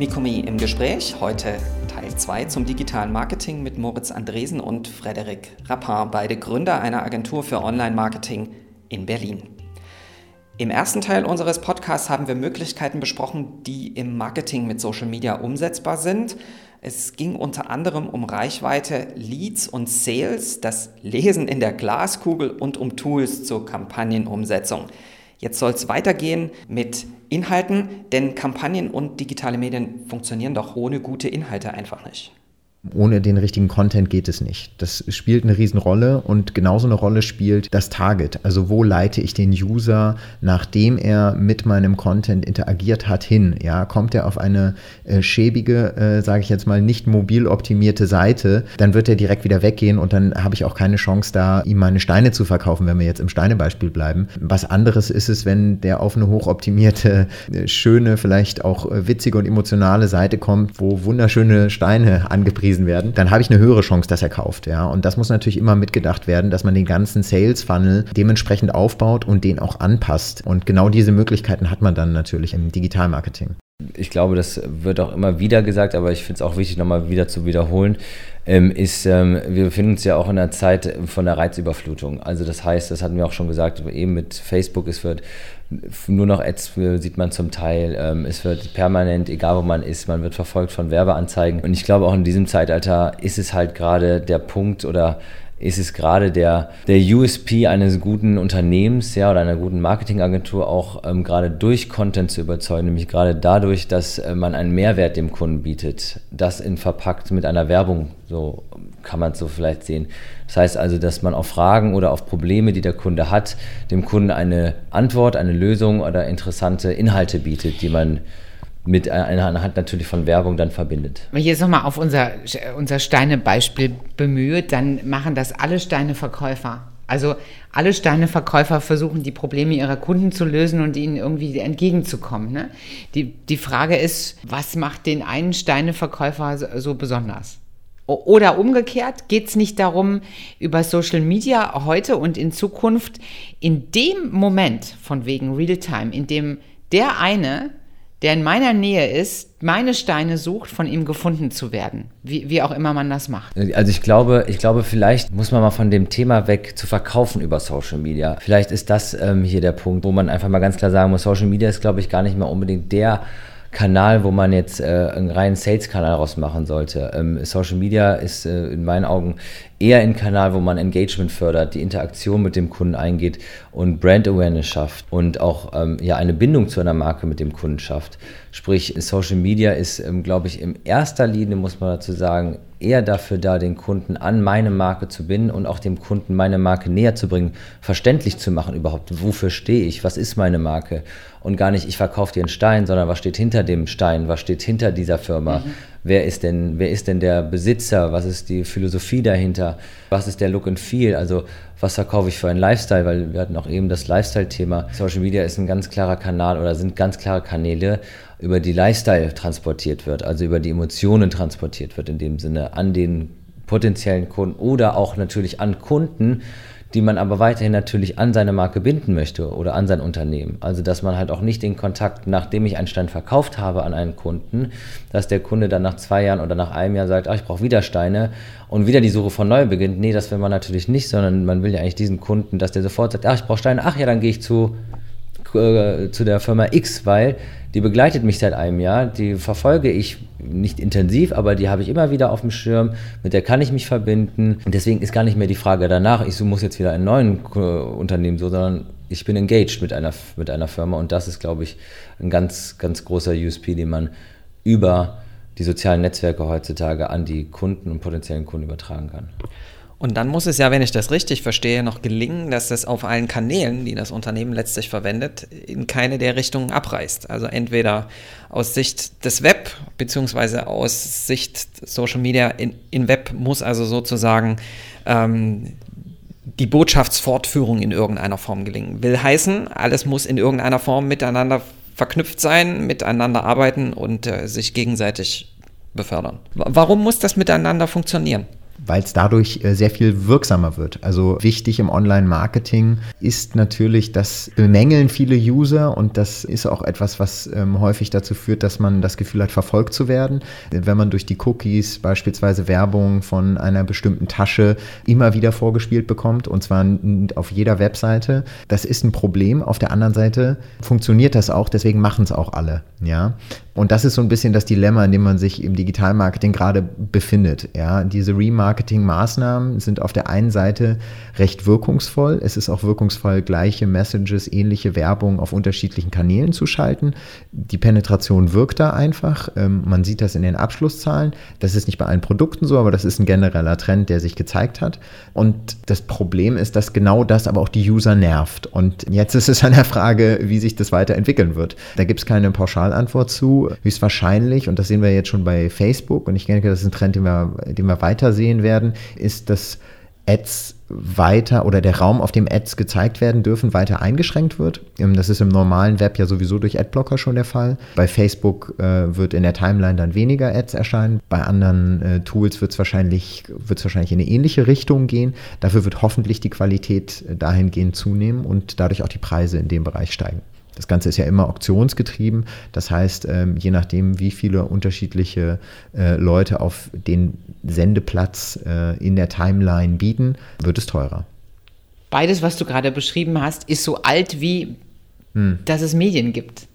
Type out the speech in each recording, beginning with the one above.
Mikomi im Gespräch, heute Teil 2 zum digitalen Marketing mit Moritz Andresen und Frederik Rappin, beide Gründer einer Agentur für Online-Marketing in Berlin. Im ersten Teil unseres Podcasts haben wir Möglichkeiten besprochen, die im Marketing mit Social Media umsetzbar sind. Es ging unter anderem um Reichweite, Leads und Sales, das Lesen in der Glaskugel und um Tools zur Kampagnenumsetzung. Jetzt soll es weitergehen mit Inhalten, denn Kampagnen und digitale Medien funktionieren doch ohne gute Inhalte einfach nicht. Ohne den richtigen Content geht es nicht. Das spielt eine Riesenrolle und genauso eine Rolle spielt das Target. Also wo leite ich den User, nachdem er mit meinem Content interagiert hat, hin? Ja, kommt er auf eine äh, schäbige, äh, sage ich jetzt mal, nicht mobil optimierte Seite, dann wird er direkt wieder weggehen und dann habe ich auch keine Chance, da ihm meine Steine zu verkaufen, wenn wir jetzt im Steinebeispiel bleiben. Was anderes ist es, wenn der auf eine hochoptimierte, äh, schöne, vielleicht auch äh, witzige und emotionale Seite kommt, wo wunderschöne Steine angepriesen angepriesen werden, dann habe ich eine höhere Chance, dass er kauft. Ja? Und das muss natürlich immer mitgedacht werden, dass man den ganzen Sales Funnel dementsprechend aufbaut und den auch anpasst. Und genau diese Möglichkeiten hat man dann natürlich im Digitalmarketing. Ich glaube, das wird auch immer wieder gesagt, aber ich finde es auch wichtig, nochmal wieder zu wiederholen, ähm, ist, ähm, wir befinden uns ja auch in einer Zeit von der Reizüberflutung. Also das heißt, das hatten wir auch schon gesagt, eben mit Facebook, es wird nur noch Ads sieht man zum Teil. Ähm, es wird permanent, egal wo man ist, man wird verfolgt von Werbeanzeigen. Und ich glaube, auch in diesem Zeitalter ist es halt gerade der Punkt oder ist es gerade der, der USP eines guten Unternehmens ja, oder einer guten Marketingagentur auch ähm, gerade durch Content zu überzeugen, nämlich gerade dadurch, dass äh, man einen Mehrwert dem Kunden bietet. Das in verpackt mit einer Werbung, so kann man es so vielleicht sehen. Das heißt also, dass man auf Fragen oder auf Probleme, die der Kunde hat, dem Kunden eine Antwort, eine Lösung oder interessante Inhalte bietet, die man mit einer Hand natürlich von Werbung dann verbindet. Wenn ich jetzt nochmal auf unser, unser Steine-Beispiel bemühe, dann machen das alle Steineverkäufer. Also alle Steineverkäufer versuchen, die Probleme ihrer Kunden zu lösen und ihnen irgendwie entgegenzukommen. Ne? Die, die Frage ist, was macht den einen Steineverkäufer so besonders? Oder umgekehrt, geht es nicht darum, über Social Media heute und in Zukunft in dem Moment von wegen Realtime, in dem der eine der in meiner Nähe ist, meine Steine sucht, von ihm gefunden zu werden. Wie, wie auch immer man das macht. Also ich glaube, ich glaube, vielleicht muss man mal von dem Thema weg zu verkaufen über Social Media. Vielleicht ist das ähm, hier der Punkt, wo man einfach mal ganz klar sagen muss, Social Media ist, glaube ich, gar nicht mehr unbedingt der Kanal, wo man jetzt äh, einen reinen Sales-Kanal rausmachen sollte. Ähm, Social Media ist äh, in meinen Augen eher ein Kanal, wo man Engagement fördert, die Interaktion mit dem Kunden eingeht und Brand Awareness schafft und auch ähm, ja eine Bindung zu einer Marke mit dem Kunden schafft. Sprich, Social Media ist, ähm, glaube ich, in erster Linie, muss man dazu sagen, eher dafür da, den Kunden an meine Marke zu binden und auch dem Kunden meine Marke näher zu bringen, verständlich zu machen überhaupt, wofür stehe ich, was ist meine Marke und gar nicht, ich verkaufe dir einen Stein, sondern was steht hinter dem Stein, was steht hinter dieser Firma, mhm. Wer, ist denn, wer ist denn der Besitzer, was ist die Philosophie dahinter, was ist der Look and Feel, also was verkaufe ich für einen Lifestyle, weil wir hatten auch eben das Lifestyle-Thema. Social Media ist ein ganz klarer Kanal oder sind ganz klare Kanäle, über die Lifestyle transportiert wird, also über die Emotionen transportiert wird, in dem Sinne an den potenziellen Kunden oder auch natürlich an Kunden, die man aber weiterhin natürlich an seine Marke binden möchte oder an sein Unternehmen. Also dass man halt auch nicht den Kontakt, nachdem ich einen Stein verkauft habe an einen Kunden, dass der Kunde dann nach zwei Jahren oder nach einem Jahr sagt, ach, ich brauche wieder Steine und wieder die Suche von neu beginnt. Nee, das will man natürlich nicht, sondern man will ja eigentlich diesen Kunden, dass der sofort sagt, ach, ich brauche Steine, ach ja, dann gehe ich zu, äh, zu der Firma X, weil die begleitet mich seit einem Jahr, die verfolge ich nicht intensiv, aber die habe ich immer wieder auf dem Schirm, mit der kann ich mich verbinden. Und deswegen ist gar nicht mehr die Frage danach, ich muss jetzt wieder einen neuen äh, Unternehmen so, sondern ich bin engaged mit einer, mit einer Firma und das ist, glaube ich, ein ganz, ganz großer USP, den man über die sozialen Netzwerke heutzutage an die Kunden und potenziellen Kunden übertragen kann. Und dann muss es ja, wenn ich das richtig verstehe, noch gelingen, dass das auf allen Kanälen, die das Unternehmen letztlich verwendet, in keine der Richtungen abreißt. Also entweder aus Sicht des Web, beziehungsweise aus Sicht Social Media in, in Web muss also sozusagen ähm, die Botschaftsfortführung in irgendeiner Form gelingen. Will heißen, alles muss in irgendeiner Form miteinander verknüpft sein, miteinander arbeiten und äh, sich gegenseitig befördern. Warum muss das miteinander funktionieren? Weil es dadurch äh, sehr viel wirksamer wird. Also wichtig im Online-Marketing ist natürlich, das bemängeln viele User und das ist auch etwas, was ähm, häufig dazu führt, dass man das Gefühl hat, verfolgt zu werden. Wenn man durch die Cookies beispielsweise Werbung von einer bestimmten Tasche immer wieder vorgespielt bekommt und zwar auf jeder Webseite, das ist ein Problem. Auf der anderen Seite funktioniert das auch, deswegen machen es auch alle. Ja? Und das ist so ein bisschen das Dilemma, in dem man sich im Digitalmarketing gerade befindet. Ja? Diese Remarketing-Maßnahmen sind auf der einen Seite recht wirkungsvoll. Es ist auch wirkungsvoll, gleiche Messages, ähnliche Werbung auf unterschiedlichen Kanälen zu schalten. Die Penetration wirkt da einfach. Ähm, man sieht das in den Abschlusszahlen. Das ist nicht bei allen Produkten so, aber das ist ein genereller Trend, der sich gezeigt hat. Und das Problem ist, dass genau das aber auch die User nervt. Und jetzt ist es an der Frage, wie sich das weiterentwickeln wird. Da gibt es keine Pauschalantwort zu. Höchstwahrscheinlich, und das sehen wir jetzt schon bei Facebook, und ich denke, das ist ein Trend, den wir, den wir weiter sehen werden, ist, dass Ads weiter oder der Raum, auf dem Ads gezeigt werden dürfen, weiter eingeschränkt wird. Ähm, das ist im normalen Web ja sowieso durch Adblocker schon der Fall. Bei Facebook äh, wird in der Timeline dann weniger Ads erscheinen. Bei anderen äh, Tools wird es wahrscheinlich, wahrscheinlich in eine ähnliche Richtung gehen. Dafür wird hoffentlich die Qualität äh, dahingehend zunehmen und dadurch auch die Preise in dem Bereich steigen. Das Ganze ist ja immer auktionsgetrieben. Das heißt, ähm, je nachdem, wie viele unterschiedliche äh, Leute auf den Sendeplatz äh, in der Timeline bieten, wird es teurer. Beides, was du gerade beschrieben hast, ist so alt wie, hm. dass es Medien gibt.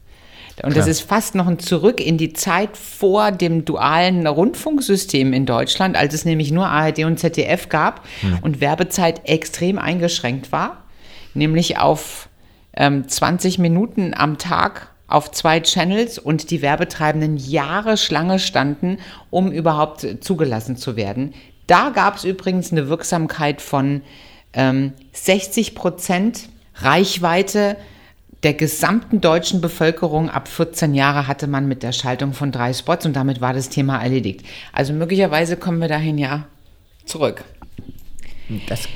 Und Klar. das ist fast noch ein Zurück in die Zeit vor dem dualen Rundfunksystem in Deutschland, als es nämlich nur ARD und ZDF gab hm. und Werbezeit extrem eingeschränkt war, nämlich auf ähm, 20 Minuten am Tag auf zwei Channels und die Werbetreibenden Jahre Schlange standen, um überhaupt zugelassen zu werden. Da gab es übrigens eine Wirksamkeit von ähm, 60 Prozent Reichweite der gesamten deutschen Bevölkerung ab 14 Jahre hatte man mit der Schaltung von drei Spots und damit war das Thema erledigt. Also möglicherweise kommen wir dahin ja zurück. Das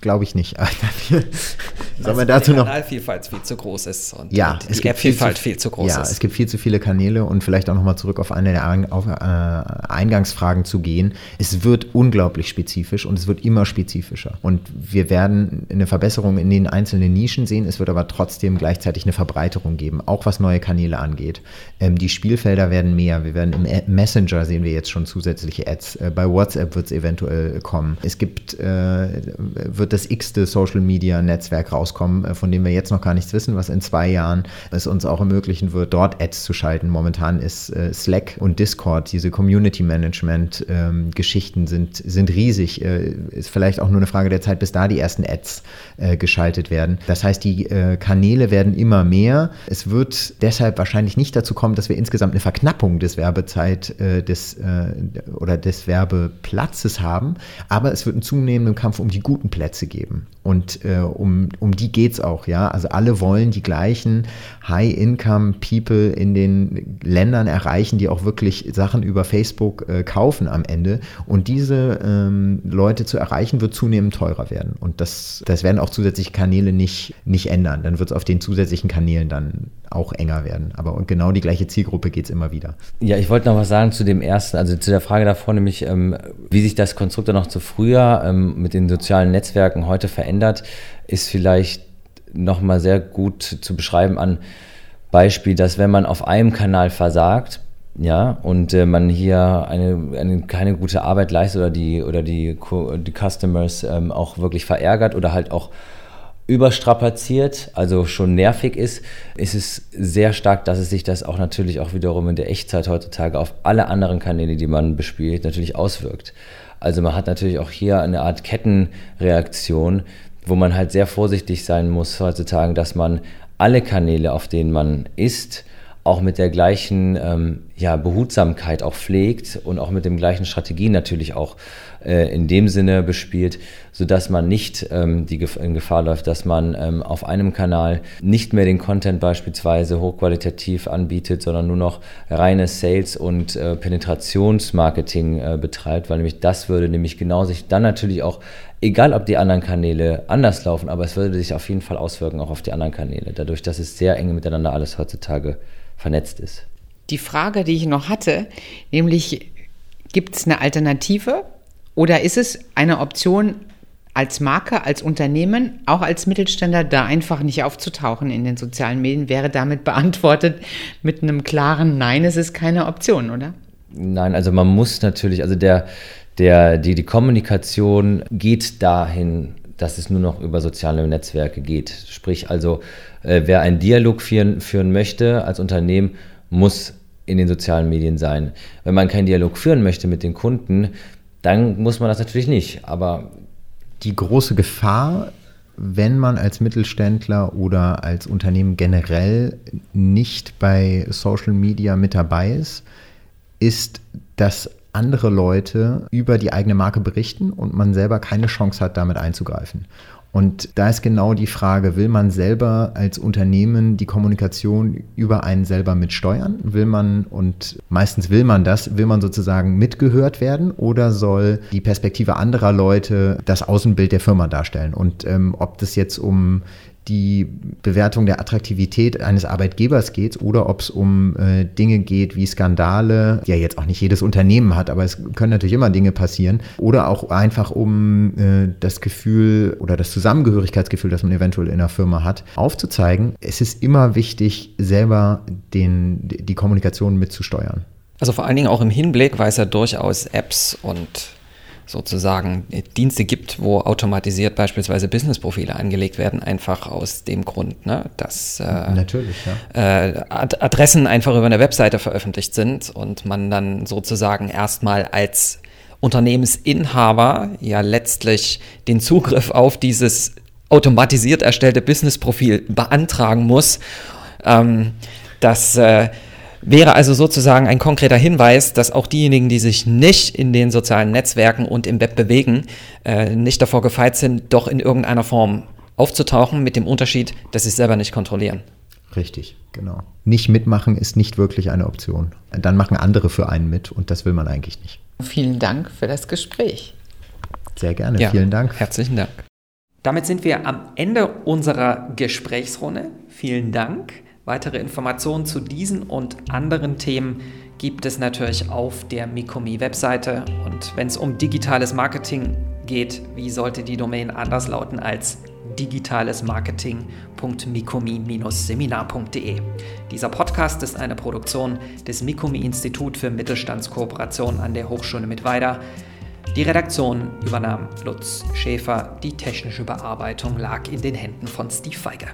glaube ich nicht. Sollen wir dazu noch? Die Kanalvielfalt viel zu groß ist und ja, die App-Vielfalt viel, viel, zu groß ja, ist. Es gibt viel zu viele Kanäle und vielleicht auch nochmal zurück auf eine der äh, Eingangsfragen zu gehen. Es wird unglaublich spezifisch und es wird immer spezifischer. Und wir werden eine Verbesserung in den einzelnen Nischen sehen. Es wird aber trotzdem gleichzeitig eine Verbreiterung geben, auch was neue Kanäle angeht. Ähm, die Spielfelder werden mehr. Wir werden im Messenger sehen wir jetzt schon zusätzliche Ads. Äh, bei WhatsApp wird es eventuell kommen. Es gibt äh, wird das x-te Social Media Netzwerk rauskommen, äh, von dem wir jetzt noch gar nichts wissen, was in zwei Jahren es uns auch ermöglichen wird, dort Ads zu schalten. Momentan ist äh, Slack und Discord, diese Community Management ähm, Geschichten sind, sind riesig. Äh, ist vielleicht auch nur eine Frage der Zeit, bis da die ersten Ads geschaltet werden. Das heißt, die Kanäle werden immer mehr. Es wird deshalb wahrscheinlich nicht dazu kommen, dass wir insgesamt eine Verknappung des Werbezeit des oder des Werbeplatzes haben, aber es wird einen zunehmenden Kampf um die guten Plätze geben. Und äh, um, um die geht es auch, ja. Also alle wollen die gleichen High-Income-People in den Ländern erreichen, die auch wirklich Sachen über Facebook äh, kaufen am Ende. Und diese ähm, Leute zu erreichen, wird zunehmend teurer werden. Und das, das werden auch zusätzliche Kanäle nicht, nicht ändern. Dann wird es auf den zusätzlichen Kanälen dann auch enger werden. Aber genau die gleiche Zielgruppe geht es immer wieder. Ja, ich wollte noch was sagen zu dem ersten, also zu der Frage davor, nämlich ähm, wie sich das Konstrukt dann noch zu früher ähm, mit den sozialen Netzwerken heute verändert, ist vielleicht nochmal sehr gut zu beschreiben an Beispiel, dass wenn man auf einem Kanal versagt, ja, und äh, man hier eine, eine keine gute Arbeit leistet oder die, oder die, die Customers ähm, auch wirklich verärgert oder halt auch überstrapaziert, also schon nervig ist, ist es sehr stark, dass es sich das auch natürlich auch wiederum in der Echtzeit heutzutage auf alle anderen Kanäle, die man bespielt, natürlich auswirkt. Also man hat natürlich auch hier eine Art Kettenreaktion, wo man halt sehr vorsichtig sein muss heutzutage, dass man alle Kanäle, auf denen man ist, auch mit der gleichen ähm, ja, Behutsamkeit auch pflegt und auch mit dem gleichen Strategien natürlich auch äh, in dem Sinne bespielt, sodass man nicht ähm, die Gef in Gefahr läuft, dass man ähm, auf einem Kanal nicht mehr den Content beispielsweise hochqualitativ anbietet, sondern nur noch reines Sales- und äh, Penetrationsmarketing äh, betreibt, weil nämlich das würde nämlich genau sich dann natürlich auch egal ob die anderen Kanäle anders laufen, aber es würde sich auf jeden Fall auswirken auch auf die anderen Kanäle, dadurch, dass es sehr eng miteinander alles heutzutage vernetzt ist. Die Frage, die ich noch hatte, nämlich gibt es eine Alternative Oder ist es eine Option, als Marke, als Unternehmen, auch als Mittelständler da einfach nicht aufzutauchen in den sozialen Medien, wäre damit beantwortet mit einem klaren Nein, es ist keine Option, oder? Nein, also man muss natürlich, also der, der, die, die Kommunikation geht dahin, dass es nur noch über soziale Netzwerke geht. Sprich also, äh, wer einen Dialog führen, führen möchte als Unternehmen, muss in den sozialen Medien sein. Wenn man keinen Dialog führen möchte mit den Kunden, dann muss man das natürlich nicht. Aber die große Gefahr, wenn man als Mittelständler oder als Unternehmen generell nicht bei Social Media mit dabei ist, ist, dass andere Leute über die eigene Marke berichten und man selber keine Chance hat, damit einzugreifen. Und da ist genau die Frage, will man selber als Unternehmen die Kommunikation über einen selber mitsteuern? Will man, und meistens will man das, will man sozusagen mitgehört werden oder soll die Perspektive anderer Leute das Außenbild der Firma darstellen? Und ähm, ob das jetzt um die Bewertung der Attraktivität eines Arbeitgebers geht oder ob es um äh, Dinge geht wie Skandale, die ja jetzt auch nicht jedes Unternehmen hat, aber es können natürlich immer Dinge passieren, oder auch einfach um äh, das Gefühl oder das Zusammengehörigkeitsgefühl, das man eventuell in einer Firma hat, aufzuzeigen. Es ist immer wichtig, selber den, die Kommunikation mitzusteuern. Also vor allen Dingen auch im Hinblick, weil es ja durchaus Apps und sozusagen Dienste gibt, wo automatisiert beispielsweise Businessprofile angelegt werden, einfach aus dem Grund, ne, dass äh, Natürlich, ja. äh, Adressen einfach über eine Webseite veröffentlicht sind und man dann sozusagen erstmal als Unternehmensinhaber ja letztlich den Zugriff auf dieses automatisiert erstellte Businessprofil beantragen muss. Ähm, das äh, Wäre also sozusagen ein konkreter Hinweis, dass auch diejenigen, die sich nicht in den sozialen Netzwerken und im Web bewegen, äh, nicht davor gefeit sind, doch in irgendeiner Form aufzutauchen, mit dem Unterschied, dass sie es selber nicht kontrollieren. Richtig, genau. Nicht mitmachen ist nicht wirklich eine Option. Dann machen andere für einen mit und das will man eigentlich nicht. Vielen Dank für das Gespräch. Sehr gerne, ja, vielen Dank. Herzlichen Dank. Damit sind wir am Ende unserer Gesprächsrunde. Vielen Dank. Weitere Informationen zu diesen und anderen Themen gibt es natürlich auf der Mikomi-Webseite. Und wenn es um digitales Marketing geht, wie sollte die Domain anders lauten als digitalesmarketing.mikomi-seminar.de. Dieser Podcast ist eine Produktion des Mikomi Institut für Mittelstandskooperation an der Hochschule Mittweida. Die Redaktion übernahm Lutz Schäfer, die technische Bearbeitung lag in den Händen von Steve Feiger.